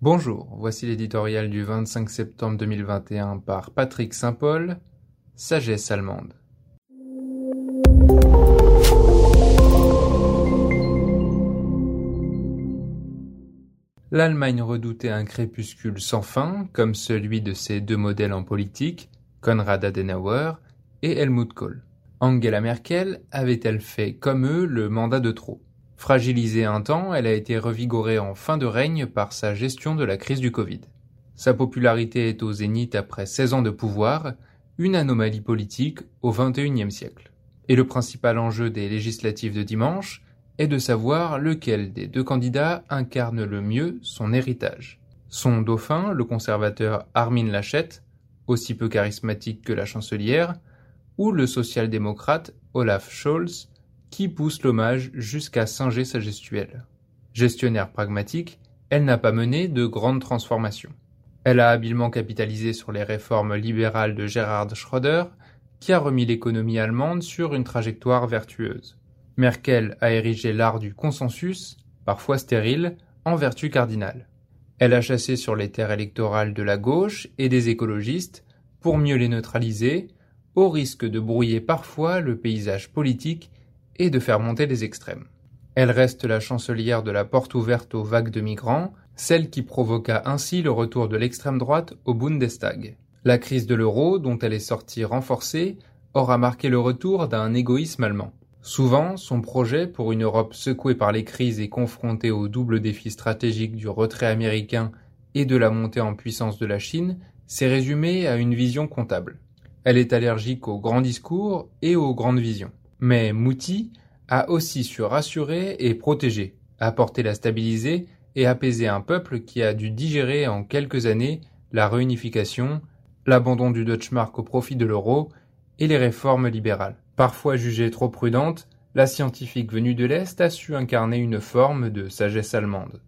Bonjour, voici l'éditorial du 25 septembre 2021 par Patrick Saint-Paul, Sagesse allemande. L'Allemagne redoutait un crépuscule sans fin, comme celui de ses deux modèles en politique, Konrad Adenauer et Helmut Kohl. Angela Merkel avait-elle fait, comme eux, le mandat de trop? Fragilisée un temps, elle a été revigorée en fin de règne par sa gestion de la crise du Covid. Sa popularité est au zénith après 16 ans de pouvoir, une anomalie politique au XXIe siècle. Et le principal enjeu des législatives de dimanche est de savoir lequel des deux candidats incarne le mieux son héritage. Son dauphin, le conservateur Armin Laschet, aussi peu charismatique que la chancelière, ou le social-démocrate Olaf Scholz, qui pousse l'hommage jusqu'à singer sa gestuelle. Gestionnaire pragmatique, elle n'a pas mené de grandes transformations. Elle a habilement capitalisé sur les réformes libérales de Gerhard Schröder, qui a remis l'économie allemande sur une trajectoire vertueuse. Merkel a érigé l'art du consensus, parfois stérile, en vertu cardinale. Elle a chassé sur les terres électorales de la gauche et des écologistes pour mieux les neutraliser, au risque de brouiller parfois le paysage politique et de faire monter les extrêmes. Elle reste la chancelière de la porte ouverte aux vagues de migrants, celle qui provoqua ainsi le retour de l'extrême droite au Bundestag. La crise de l'euro, dont elle est sortie renforcée, aura marqué le retour d'un égoïsme allemand. Souvent, son projet pour une Europe secouée par les crises et confrontée au double défi stratégique du retrait américain et de la montée en puissance de la Chine s'est résumé à une vision comptable. Elle est allergique aux grands discours et aux grandes visions. Mais Mouti a aussi su rassurer et protéger, apporter la stabiliser et apaiser un peuple qui a dû digérer en quelques années la réunification, l'abandon du Deutschmark au profit de l'euro et les réformes libérales. Parfois jugée trop prudente, la scientifique venue de l'Est a su incarner une forme de sagesse allemande.